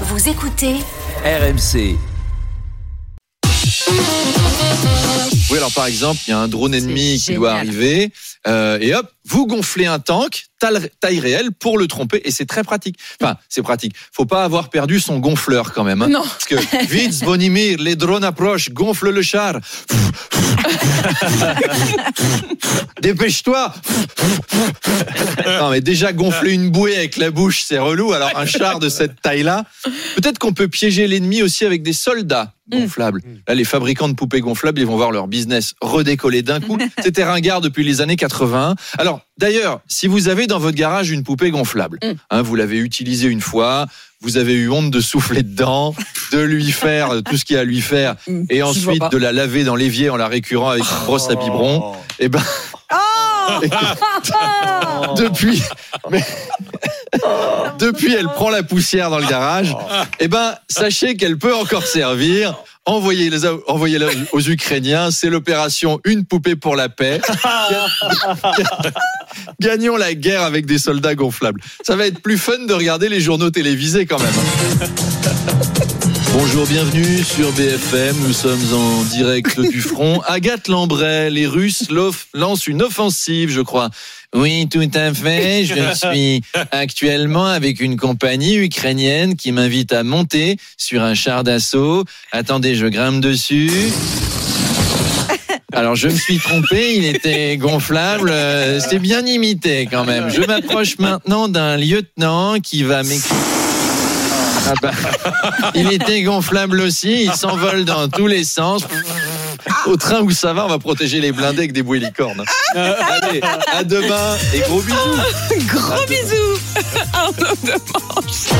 Vous écoutez RMC. Oui, alors par exemple, il y a un drone ennemi qui génial. doit arriver, euh, et hop, vous gonflez un tank, taille, taille réelle, pour le tromper, et c'est très pratique. Enfin, c'est pratique. Faut pas avoir perdu son gonfleur quand même. hein. Non. Parce que, vite, Zvonimir, les drones approchent, gonfle le char. Dépêche-toi. non, mais déjà gonfler une bouée avec la bouche, c'est relou. Alors un char de cette taille-là, peut-être qu'on peut piéger l'ennemi aussi avec des soldats gonflables. Là, les fabricants de poupées gonflables, ils vont voir leur business redécoller d'un coup. C'était ringard depuis les années 80. Alors, d'ailleurs, si vous avez dans votre garage une poupée gonflable, Mm. hein, vous l'avez utilisée une fois, vous avez eu honte de souffler dedans, de lui faire tout ce qu'il y a à lui faire, et ensuite de la laver dans l'évier en la récurant avec une brosse à biberon. Et ben, depuis, mais- depuis, elle prend la poussière dans le garage. Eh ben, sachez qu'elle peut encore servir. Envoyez-la envoyez aux Ukrainiens. C'est l'opération Une poupée pour la paix. Gagnons la guerre avec des soldats gonflables. Ça va être plus fun de regarder les journaux télévisés quand même. Bonjour, bienvenue sur BFM. Nous sommes en direct du front. Agathe Lambray, les Russes lancent une offensive, je crois. Oui, tout à fait. Je suis actuellement avec une compagnie ukrainienne qui m'invite à monter sur un char d'assaut. Attendez, je grimpe dessus. Alors je me suis trompé, il était gonflable, euh, c'était bien imité quand même. Je m'approche maintenant d'un lieutenant qui va m'écrire. Ah bah, il était gonflable aussi, il s'envole dans tous les sens. Au train où ça va, on va protéger les blindés avec des bouées licornes. Allez, à demain et gros bisous. Gros bisous Arnaud de Manche.